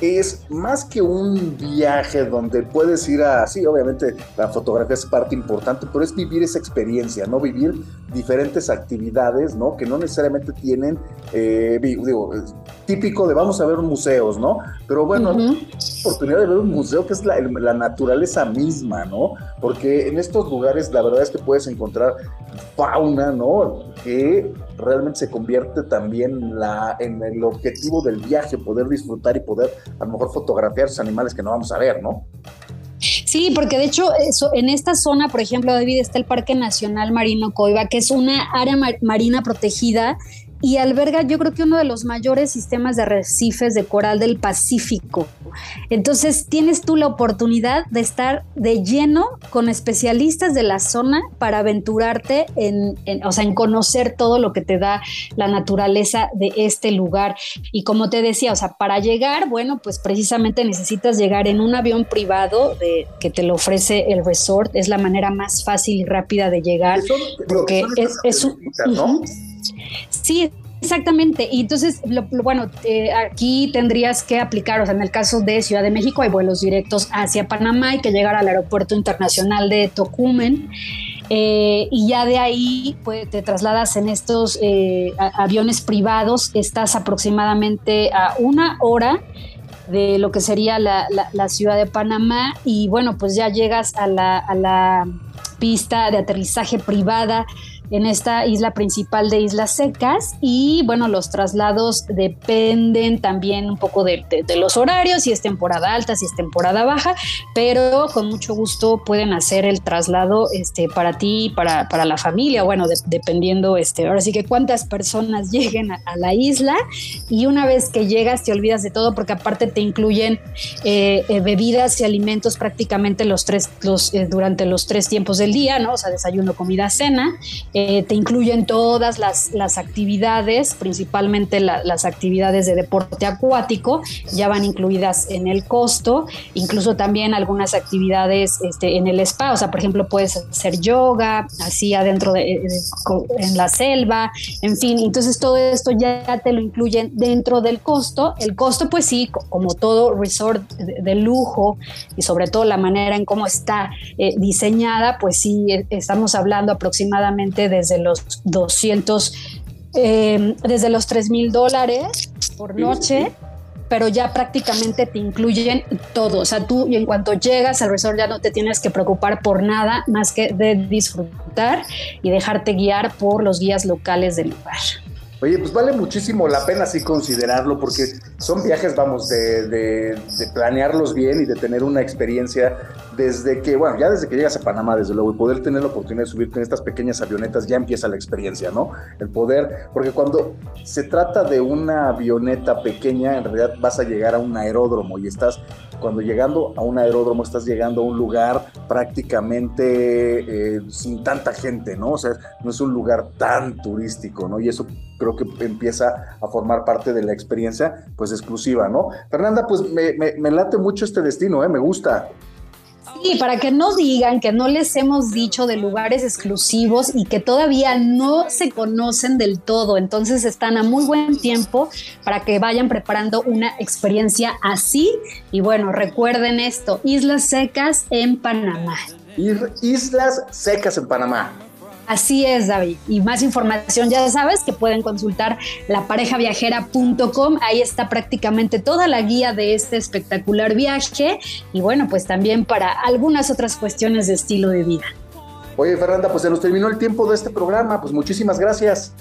es más que un viaje donde puedes ir a, sí, obviamente la fotografía es parte importante, pero es vivir esa experiencia, ¿no? Vivir diferentes actividades, ¿no? Que no necesariamente tienen, eh, digo, típico de vamos a ver museos, ¿no? Pero bueno, oportunidad de ver un museo que es la, la, naturaleza misma, ¿no? Porque en estos lugares la verdad es que puedes encontrar fauna, ¿no? Que realmente se convierte también la, en el objetivo del viaje, poder disfrutar y poder a lo mejor fotografiar esos animales que no vamos a ver, ¿no? Sí, porque de hecho eso, en esta zona, por ejemplo, David, está el Parque Nacional Marino Coiba, que es una área marina protegida y alberga yo creo que uno de los mayores sistemas de arrecifes de coral del Pacífico. Entonces tienes tú la oportunidad de estar de lleno con especialistas de la zona para aventurarte en, o sea, en conocer todo lo que te da la naturaleza de este lugar. Y como te decía, o sea, para llegar, bueno, pues precisamente necesitas llegar en un avión privado de, que te lo ofrece el resort. Es la manera más fácil y rápida de llegar. porque es, un... Sí, Exactamente, y entonces, lo, bueno, eh, aquí tendrías que aplicar, o sea, en el caso de Ciudad de México hay vuelos directos hacia Panamá, hay que llegar al aeropuerto internacional de Tocumen, eh, y ya de ahí pues, te trasladas en estos eh, aviones privados, estás aproximadamente a una hora de lo que sería la, ciudad de Panamá, y bueno, pues ya llegas la, a la pista de aterrizaje privada en esta isla principal de Islas Secas y bueno, los traslados dependen también un poco de, los horarios, si es temporada alta, si es temporada baja, pero con mucho gusto pueden hacer el traslado este, para ti, para, para la familia, bueno, dependiendo, este, ahora sí que cuántas personas (laughs) lleguen a, la isla y una vez que llegas te olvidas de todo porque aparte te incluyen eh, eh, bebidas y alimentos prácticamente los tres, los, eh, durante los tres tiempos del día, ¿no? O sea, desayuno, comida, cena. Eh, te incluyen todas las, las actividades, principalmente las actividades de deporte acuático, ya van incluidas en el costo, incluso también algunas actividades este, en el spa, o sea, por ejemplo, puedes hacer yoga, así adentro de, eh, en la selva, en fin, entonces todo esto ya te lo incluyen dentro del costo. El costo, pues sí, como todo resort de, lujo y sobre todo la manera en cómo está eh, diseñada, pues sí, estamos hablando aproximadamente desde los 200, eh, desde los 3 mil dólares por noche. pero ya prácticamente te incluyen todo. O sea, tú y en cuanto llegas al resort ya no te tienes que preocupar por nada más que de disfrutar y dejarte guiar por los guías locales del lugar. Oye, pues vale muchísimo la pena sí considerarlo porque son viajes, vamos, de, de, planearlos bien y de tener una experiencia desde que, bueno, ya desde que llegas a Panamá, desde luego, y poder tener la oportunidad de subirte en estas pequeñas avionetas, ya empieza la experiencia, ¿no? El poder, porque cuando se trata de una avioneta pequeña, en realidad vas a llegar a un aeródromo y estás, cuando llegando a un aeródromo, estás llegando a un lugar prácticamente eh, sin tanta gente, ¿no? O sea, no es un lugar tan turístico, ¿no? Y eso creo que empieza a formar parte de la experiencia, pues exclusiva, ¿no? Fernanda, pues me, late mucho este destino, ¿eh? Me gusta. Sí, para que no digan que no les hemos dicho de lugares exclusivos y que todavía no se conocen del todo, entonces están a muy buen tiempo para que vayan preparando una experiencia así. Y bueno, recuerden esto, Islas Secas en Panamá. Islas Secas en Panamá. Así es, David. Y más información, ya sabes que pueden consultar laparejaviajera.com. Ahí está prácticamente toda la guía de este espectacular viaje. Y bueno, pues también para algunas otras cuestiones de estilo de vida. Oye, Fernanda, pues se nos terminó el tiempo de este programa. Pues muchísimas gracias.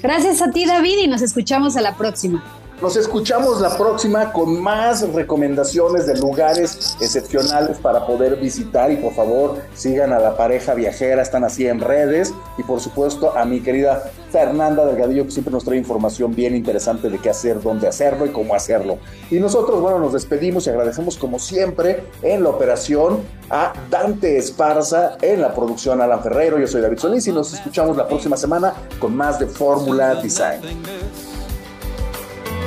Gracias a ti, David, y nos escuchamos a la próxima. Nos escuchamos la próxima con más recomendaciones de lugares excepcionales para poder visitar y por favor sigan a la pareja viajera, están así en redes y por supuesto a mi querida Fernanda Delgadillo que siempre nos trae información bien interesante de qué hacer, dónde hacerlo y cómo hacerlo. Y nosotros, bueno, nos despedimos y agradecemos como siempre en la operación a Dante Esparza, en la producción Alan Ferrero, yo soy David Solís y nos escuchamos la próxima semana con más de Fórmula Design.